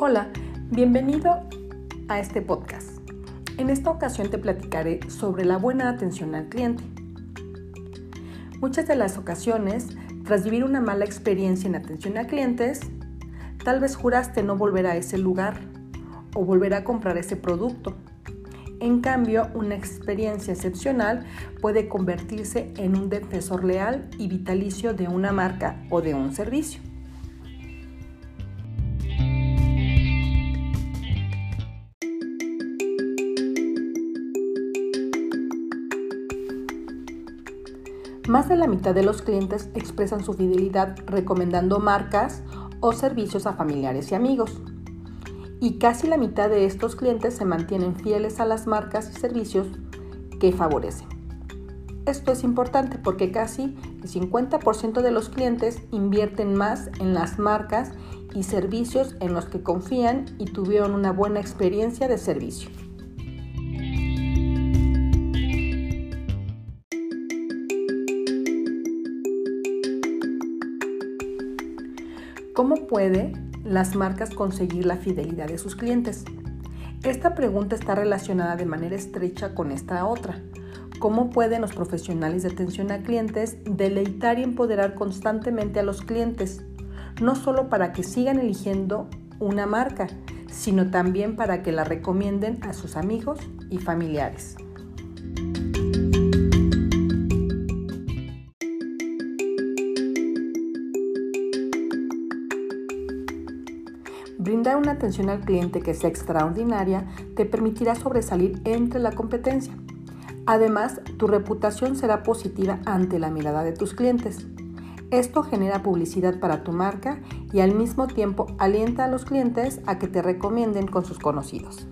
Hola, bienvenido a este podcast. En esta ocasión te platicaré sobre la buena atención al cliente. Muchas de las ocasiones, tras vivir una mala experiencia en atención a clientes, tal vez juraste no volver a ese lugar o volver a comprar ese producto. En cambio, una experiencia excepcional puede convertirse en un defensor leal y vitalicio de una marca o de un servicio. Más de la mitad de los clientes expresan su fidelidad recomendando marcas o servicios a familiares y amigos. Y casi la mitad de estos clientes se mantienen fieles a las marcas y servicios que favorecen. Esto es importante porque casi el 50% de los clientes invierten más en las marcas y servicios en los que confían y tuvieron una buena experiencia de servicio. ¿Cómo puede las marcas conseguir la fidelidad de sus clientes? Esta pregunta está relacionada de manera estrecha con esta otra. ¿Cómo pueden los profesionales de atención a clientes deleitar y empoderar constantemente a los clientes? No solo para que sigan eligiendo una marca, sino también para que la recomienden a sus amigos y familiares. Brindar una atención al cliente que sea extraordinaria te permitirá sobresalir entre la competencia. Además, tu reputación será positiva ante la mirada de tus clientes. Esto genera publicidad para tu marca y al mismo tiempo alienta a los clientes a que te recomienden con sus conocidos.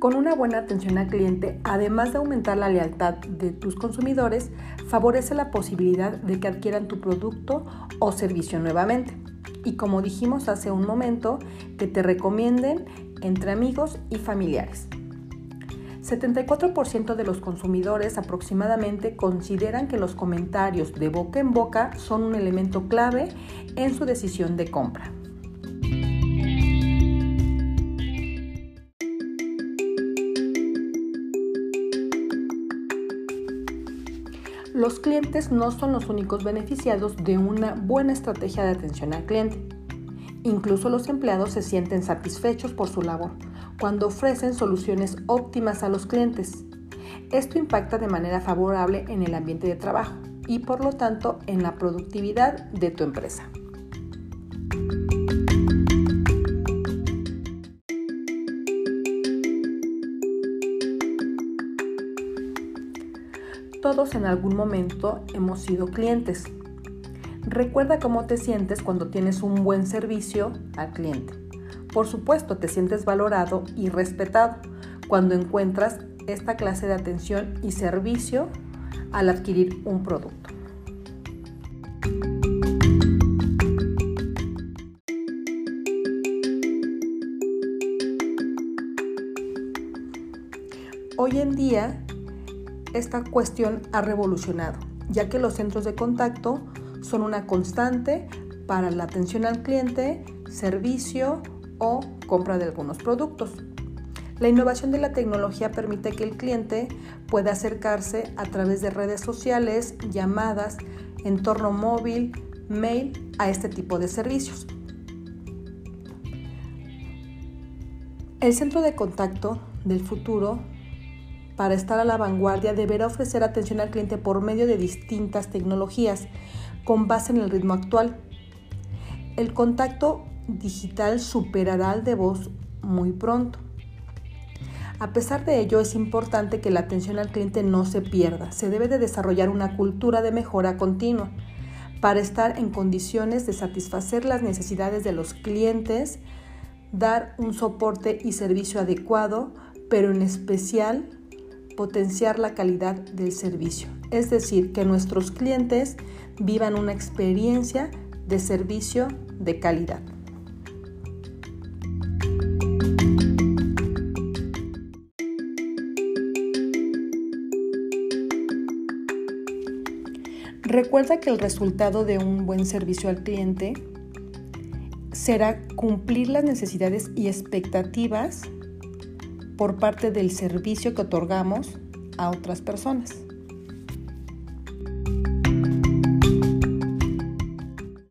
Con una buena atención al cliente, además de aumentar la lealtad de tus consumidores, favorece la posibilidad de que adquieran tu producto o servicio nuevamente. Y como dijimos hace un momento, que te recomienden entre amigos y familiares. 74% de los consumidores aproximadamente consideran que los comentarios de boca en boca son un elemento clave en su decisión de compra. Los clientes no son los únicos beneficiados de una buena estrategia de atención al cliente. Incluso los empleados se sienten satisfechos por su labor cuando ofrecen soluciones óptimas a los clientes. Esto impacta de manera favorable en el ambiente de trabajo y por lo tanto en la productividad de tu empresa. Todos en algún momento hemos sido clientes. Recuerda cómo te sientes cuando tienes un buen servicio al cliente. Por supuesto, te sientes valorado y respetado cuando encuentras esta clase de atención y servicio al adquirir un producto. Hoy en día esta cuestión ha revolucionado, ya que los centros de contacto son una constante para la atención al cliente, servicio o compra de algunos productos. La innovación de la tecnología permite que el cliente pueda acercarse a través de redes sociales, llamadas, entorno móvil, mail a este tipo de servicios. El centro de contacto del futuro para estar a la vanguardia deberá ofrecer atención al cliente por medio de distintas tecnologías con base en el ritmo actual. El contacto digital superará al de voz muy pronto. A pesar de ello, es importante que la atención al cliente no se pierda. Se debe de desarrollar una cultura de mejora continua para estar en condiciones de satisfacer las necesidades de los clientes, dar un soporte y servicio adecuado, pero en especial potenciar la calidad del servicio, es decir, que nuestros clientes vivan una experiencia de servicio de calidad. Recuerda que el resultado de un buen servicio al cliente será cumplir las necesidades y expectativas por parte del servicio que otorgamos a otras personas.